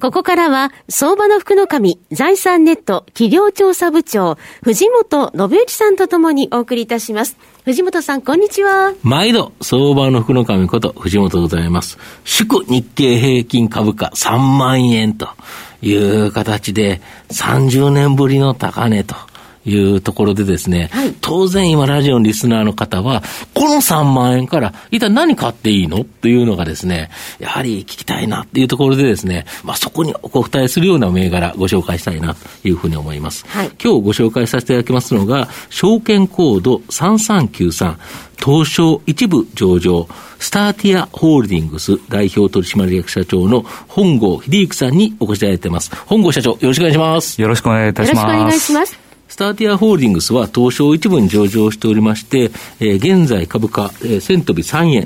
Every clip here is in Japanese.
ここからは、相場の福の神、財産ネット企業調査部長、藤本信之さんとともにお送りいたします。藤本さん、こんにちは。毎度、相場の福の神こと、藤本でございます。祝日経平均株価3万円という形で、30年ぶりの高値と。いうところでですね、はい、当然今ラジオのリスナーの方は、この3万円から一体何買っていいの？っていうのがですね、やはり聞きたいなっていうところでですね、まあそこにお答えするような銘柄ご紹介したいなというふうに思います。はい、今日ご紹介させていただきますのが、証券コード3393、東証一部上場、スターティアホールディングス代表取締役社長の本郷秀之さんにお越しいただいています。本郷社長、よろしくお願いします。よろしくお願いいたします。よろしくお願いします。スターティアホールディングスは東証一部に上場しておりまして、えー、現在株価、えー、1000飛び3円、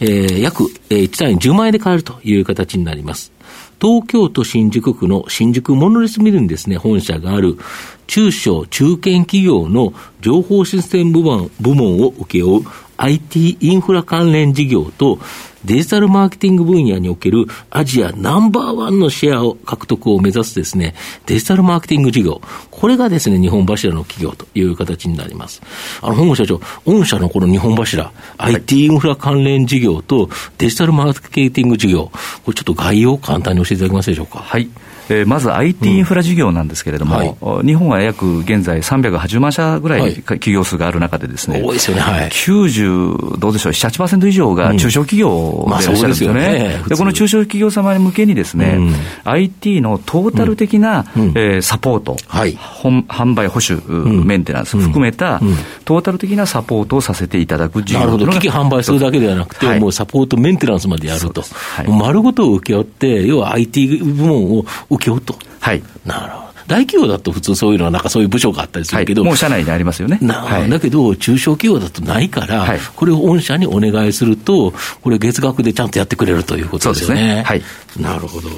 えー、約、えー、1単位10万円で買えるという形になります。東京都新宿区の新宿モノレスビルにですね、本社がある中小中堅企業の情報システム部門部門を請け負う IT インフラ関連事業とデジタルマーケティング分野におけるアジアナンバーワンのシェアを獲得を目指すですね、デジタルマーケティング事業。これがですね、日本柱の企業という形になります。あの、本郷社長、御社のこの日本柱、はい、IT インフラ関連事業とデジタルマーケティング事業、これちょっと概要を簡単に教えていただけますでしょうか？はい。えー、まず IT インフラ事業なんですけれども、うんはい、日本は約現在380万社ぐらい企業数がある中でですね、多いですよね、はい、90、どうでしょう、7、8%以上が中小企業でいらっしゃるんですよね。うんまあ、で、ね、この中小企業様向けにですね、うん、IT のトータル的な、うん、えー、サポート、はい、販売、保守、メンテナンス含めた、トータル的なサポートをさせていただく事業なるほど、機器販売するだけではなくて、はい、もうサポート、メンテナンスまでやると、はい、丸ごとを請け負って、要は IT 部門を請け負うと。はい。なるほど。大企業だと普通そういうのは、なんかそういう部署があったりするけど、はい、もう社内にありますよね。はい、だけど、中小企業だとないから、はい、これを御社にお願いすると、これ、月額でちゃんとやってくれるということですよね。ね。はい、なるほど。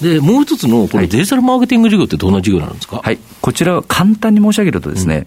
で、もう一つの、このデジタルマーケティング事業ってどんな事業なんですか、はい、こちらは簡単に申し上げるとですね、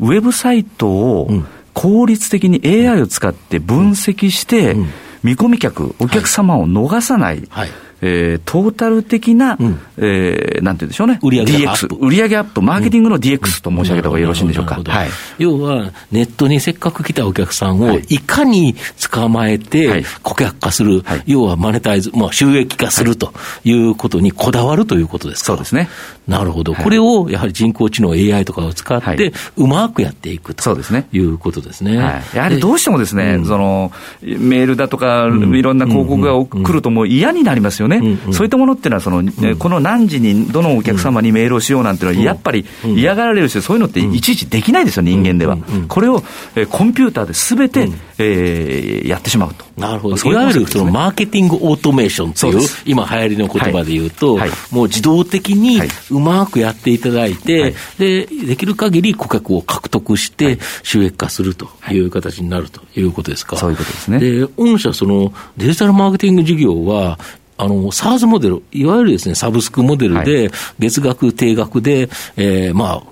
うん、ウェブサイトを効率的に AI を使って分析して、見込み客、お客様を逃さない、はいえー、トータル的な、うん、えー、なんていうんでしょうね、売上アップ。売上アップ、マーケティングの DX と申し上げた方がよろしいんでしょうか。はい、要は、ネットにせっかく来たお客さんをい。かに捕まえて顧客化する、はい、要はマネタイズ、まあ、収益化するとい。うことにこだわるということですか。そうですね。なるほど。これをやはり人工知能 AI とかを使って、うまくやっていくということですね。はい、やはりどうしてもですね、そのメールだとか、いろんな広告が来るともう嫌になりますよね。そういったものっていうのはその、この何時にどのお客様にメールをしようなんていうのは、やっぱり嫌がられるし、そういうのっていちいちできないですよ、人間では。これをコンピューターですべて、えー、やってしまうと。なるほど。いわゆるそのマーケティングオートメーションという、今流行りの言葉で言うと、もう自動的にうまくやっていただいて、で、できる限り顧客を獲得して収益化するという形になるということですか。そういうことですね。で、御社そのデジタルマーケティング事業は、あの、SARS モデル、いわゆるですね、サブスクモデルで、月額、定額で、えー、ま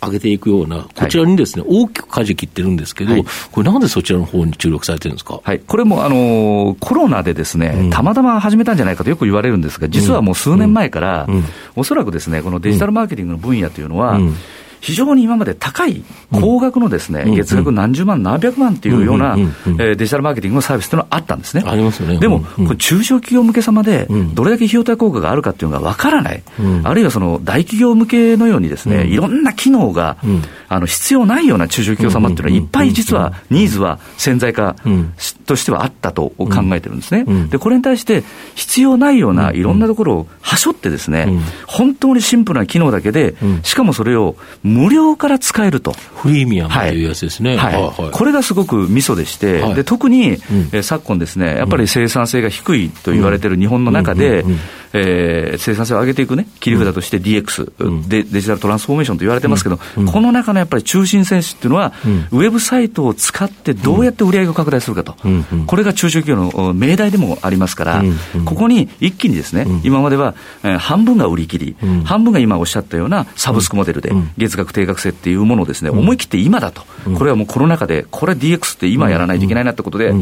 あ、上げていくような、こちらにですね、はい、大きく舵切ってるんですけど、はい、これなんでそちらの方に注力されてるんですか、はい、これもあのコロナでですね、うん、たまたま始めたんじゃないかとよく言われるんですが、実はもう数年前から、うん。うん、おそらくですね、このデジタルマーケティングの分野というのは、非常に今まで高い、高額のですね、月額何十万、何百万っていうような、デジタルマーケティングのサービスというのはあったんですね。ありますよね。でも、これ中小企業向け様で、どれだけ費用対効果があるかっていうのがわからない。あるいはその大企業向けのようにですね、いろんな機能が、あの必要ないような中小企業様っていうのは、いっぱい実はニーズは潜在化としてはあったと考えてるんですね。で、これに対して、必要ないようないろんなところをはしょってですね、本当にシンプルな機能だけで、しかもそれを無料から使えると。フリーミアムとい。うやつですね。はい。はいこれがすごくミソでして、はい、で特に、うん、え昨今ですね、やっぱり生産性が低いと言われている日本の中で、えー、生産性を上げていくね、切り札として DX、うん、デ、デジタルトランスフォーメーションと言われてますけど、うん、この中のやっぱり中心選手っていうのは、ウェブサイトを使ってどうやって売り上げを拡大するかと、これが中小企業の命題でもありますから、ここに一気にですね、今までは、えー、半分が売り切り、半分が今おっしゃったようなサブスクモデルで、月額定額制っていうものをですね、思い切って今だと、これはもうコロナ禍で、これ DX って今やらないといけないなってことで、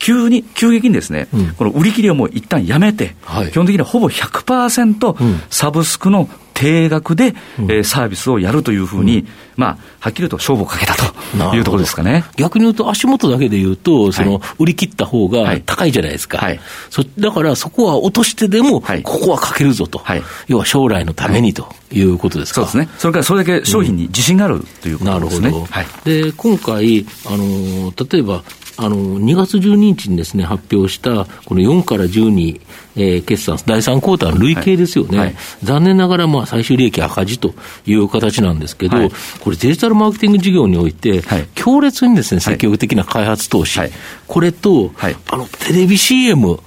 急に、急激にですね、うん、この売り切りをもう一旦やめて、はい、基本的にはほぼ100%サブスクの定額で、うん、えー、サービスをやるというふうに、うん、まあ、はっきりと勝負をかけたというところですかね。逆に言うと、足元だけで言うと、その、売り切った方が高いじゃないですか。はい、そだから、そこは落としてでも、ここはかけるぞと、はい、要は将来のためにとい。うことですか。そうですね。それからそれだけ商品に自信があるということですね。なるほど。はい、で、今回、あの、例えば、あの、2月12日にですね、発表した、この4から12、えー、決算、第3クォーターの累計ですよね。はい。はい、残念ながら、まあ、最終利益赤字という形なんですけど、はい、これデジタルマーケティング事業において、強烈にですね、積極的な開発投資、これと、あの、テレビ CM、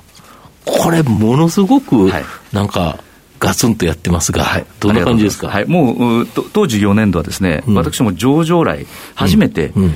これ、ものすごく、なんか、ガツンとやってますが、はい、どんな感じですか、はい、もう当時4年度はですね、うん、私も上場来、初めて、うんうん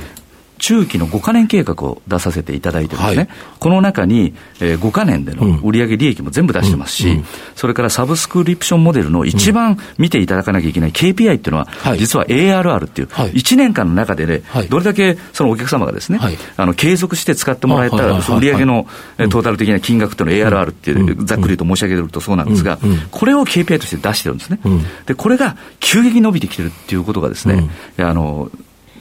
中期の5か年計画を出させていただいてですね、はい、この中に、えー、5か年での売上利益も全部出してますし、うん。うん、それからサブスクリプションモデルの一番見ていただかなきゃいけない KPI っていうのは、はい、実は ARR っていう、1年間の中でね、どれだけそのお客様がですね、あの継続して使ってもらえた売上のトータル的な金額っていうのは ARR っていう、ざっくりと申し上げるとそうなんですが、これを KPI として出してるんですね。で、これが急激に伸びてきてるっていうことがですね、あの、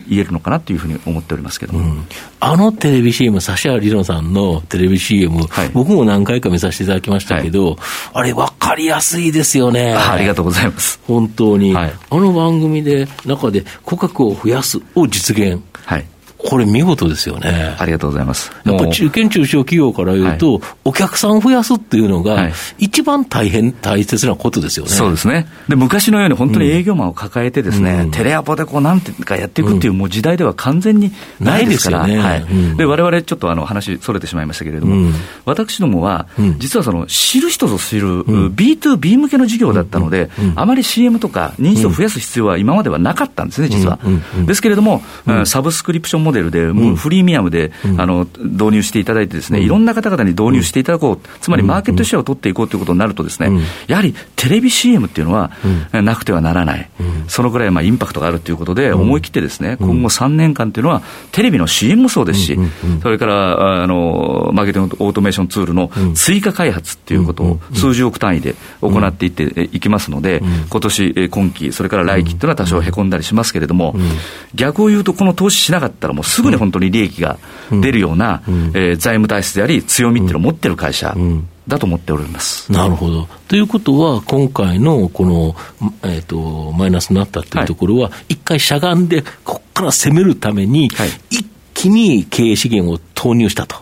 言えるのかなというふうに思っておりますけど、うん、あのテレビ CM、指原理論さんのテレビ CM、はい、僕も何回か見させていただきましたけど、はい、あれ、分かりやすいですよね。ありがとうございます。本当に、はい、あの番組で、中で顧客を増やすを実現。はいこれ見事ですよね。ありがとうございます。やっぱ中堅中小企業から言うと、はい、お客さんを増やすっていうのが、一番大変、大切なことですよね。そうですね。で、昔のように本当に営業マンを抱えてですね、うん、テレアポでこうなんてかやっていくっていう、もう時代では完全にないですから、ね、はい。で、我々ちょっとあの話それてしまいましたけれども、うん、私どもは、実はその知る人ぞ知る、B2B 向けの事業だったので、あまり CM とか認知度を増やす必要は今まではなかったんですね、実は。ですけれども、サブスクリプションモデルで、もうフリーミアムで、あの導入していただいてですね、いろんな方々に導入していただこう、つまりマーケットシェアを取っていこうということになるとですね、やはりテレビ CM っていうのはなくてはならない。そのぐらいまあインパクトがあるということで、思い切ってですね、今後3年間っていうのは、テレビの CM もそうですし、それからあのマーケティングオートメーションツールの追加開発っていうことを数十億単位で行っていっていきますので、今年、今期、それから来期っていうのは多少へこんだりしますけれども、逆を言うと、この投資しなかったら、もうすぐに本当に利益が出るような、えー、財務体質であり、強みっていうのを持ってる会社。だと思っております。なるほど。ということは、今回のこの、えっ、ー、と、マイナスになったというところは、はい、一回しゃがんで、ここから攻めるために、はい、一気に経営資源を投入したと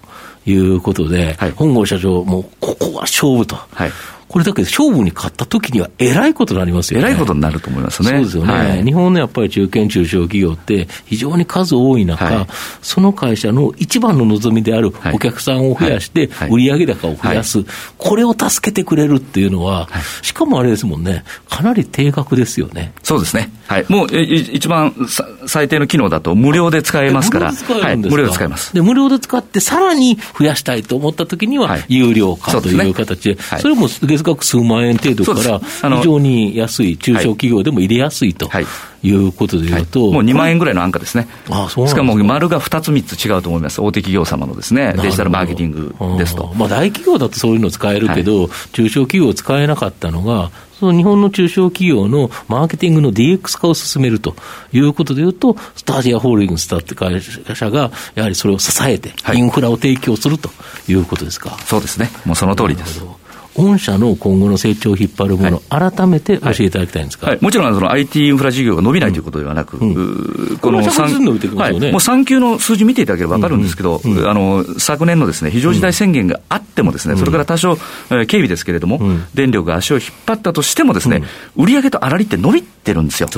いうことで、はい、本郷社長、もうここは勝負と。はいこれだけ勝負に勝った時には、えらいことになりますよね。えらいことになると思いますね。そうですよね。はい、日本のやっぱり中堅中小企業って、非常に数多い中、はい、その会社の一番の望みであるお客さんを増やして、売上高を増やす、これを助けてくれるっていうのは、しかもあれですもんね、かなり低額ですよね。そうですね。はい。もう、一番最低の機能だと無料で使えますから。無料で使えます。で、無料で使って、さらに増やしたいと思ったときには、有料化という形で、それも月額数万円程度から、非常に安い、中小企業でも入れやすいと。いうことでいうと、もう2万円ぐらいの安価ですね。あそうしかも丸が2つ3つ違うと思います。大手企業様のですね、デジタルマーケティングですと。まあ大企業だとそういうの使えるけど、中小企業使えなかったのが、その日本の中小企業のマーケティングの DX 化を進めるということでいうと、スタジアホールディングスだって会社が、やはりそれを支えて、インフラを提供するということですか。はい、そうですね。もうその通りです。御社の今後の成長を引っ張るもの、はい、改めて教えていただきたいんですか、はい、もちろんその IT インフラ事業が伸びないということではなく、うん。この 3,、はい、もう3級の数字見ていただければ分かるんですけど、うんうん、あの昨年のですね非常事態宣言があってもですね、それから多少、えー、警備ですけれども、電力が足を引っ張ったとしてもですね、売上と粗利って伸びてるんですよ。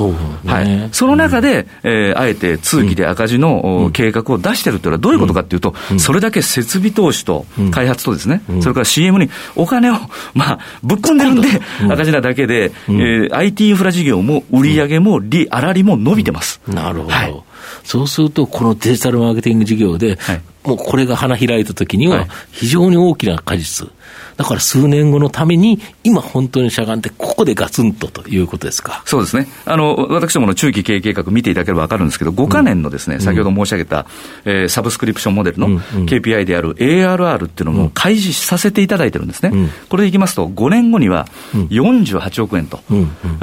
はい、その中で、えー、あえて通期で赤字の計画を出してるというのはどういうことかというと、それだけ設備投資と開発とですね、それから CM にお金を まあ、ぶっ込んでるんで、赤字なだけで、うん、えー、IT インフラ事業も売り上げも利、粗利も伸びてます。なるほど。はい、そうすると、このデジタルマーケティング事業で、はい、もうこれが花開いたときには、非常に大きな果実。だから数年後のために、今本当にしゃがんで、ここでガツンとということですか？そうですね。あの、私どもの中期経営計画見ていただければ分かるんですけど、5か年のですね、うん、先ほど申し上げた、えー、サブスクリプションモデルの KPI である ARR っていうのも開示させていただいてるんですね。うん、これでいきますと、5年後には48億円と、う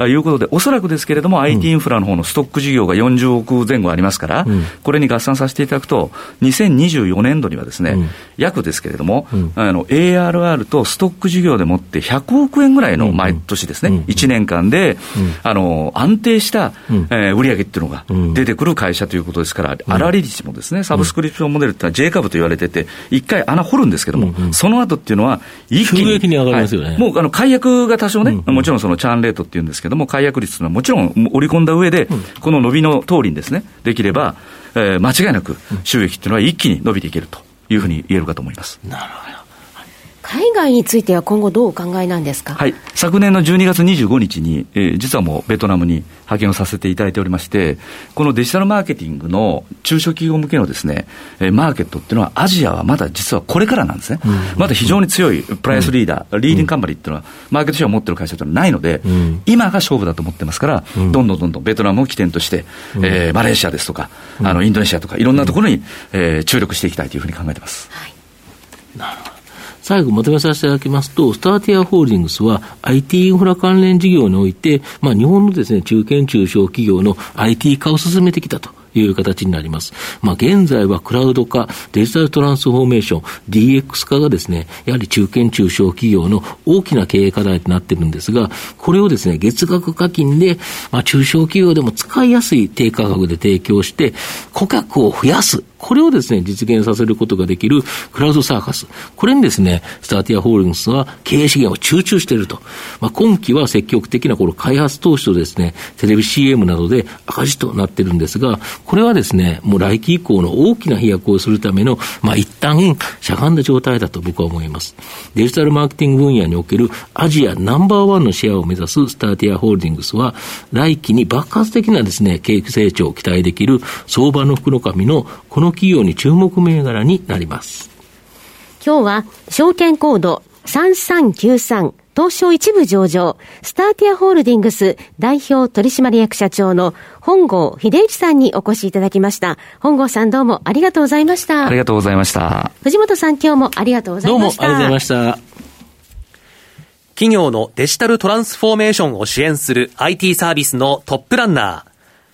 ん、いうことで、おそらくですけれども、IT インフラの方のストック事業が40億前後ありますから、これに合算させていただくと、2024年度にはですね、約ですけれども、あの ARR とストック事業でもって100億円ぐらいの毎年ですね、1年間で、あの安定した、えー、売上っていうのが出てくる会社ということですから、粗利率もですね、サブスクリプションモデルっていうのは J 株と言われてて、一回穴掘るんですけども、その後っていうのは、一気に。に上がりますよね。はい、もうあの解約が多少ね、もちろんそのチャーンレートっていうんですけども、解約率というのはもちろん織り込んだ上で、この伸びの通りにですね、でできれば、えー、間違いなく収益っていうのは一気に伸びていけるというふうに言えるかと思います。なるほど。海外については今後どうお考えなんですか、はい、昨年の12月25日に、えー、実はもうベトナムに派遣をさせていただいておりまして、このデジタルマーケティングの中小企業向けのですね、えー、マーケットっていうのは、アジアはまだ実はこれからなんですね、うん、まだ非常に強いプライスリーダー、うん、リーディングカンパニーっていうのは、マーケットシェアを持ってる会社っていうのはないので、うん、今が勝負だと思ってますから、どんどんどんどんベトナムを起点として、えー、マレーシアですとか、あのインドネシアとか、いろんなところに、えー、注力していきたいというふうに考えてます。はい、なるほど最後まとめさせていただきますと、スターティアホールディングスは IT インフラ関連事業において、まあ、日本のですね、中堅中小企業の IT 化を進めてきたと。いう形になります。まあ、現在はクラウド化、デジタルトランスフォーメーション、DX 化がですね、やはり中堅中小企業の大きな経営課題となっているんですが、これをですね、月額課金で、まあ、中小企業でも使いやすい低価格で提供して、顧客を増やす。これをですね、実現させることができるクラウドサーカス。これにですね、スターティアホールディングスは経営資源を集中していると。まあ、今期は積極的なこの開発投資とですね、テレビ CM などで赤字となっているんですが、これはですね、もう来期以降の大きな飛躍をするための、まあ、一旦、しゃがんだ状態だと僕は思います。デジタルマーケティング分野におけるアジアナンバーワンのシェアを目指すスターティアホールディングスは、来期に爆発的なですね、景気成長を期待できる相場の福の神のこの企業に注目銘柄になります。今日は、証券コード3393東証一部上場、スターティアホールディングス代表取締役社長の本郷秀一さんにお越しいただきました。本郷さんどうもありがとうございました。ありがとうございました。藤本さん今日もありがとうございました。どうもありがとうございました。企業のデジタルトランスフォーメーションを支援する IT サービスのトップランナー、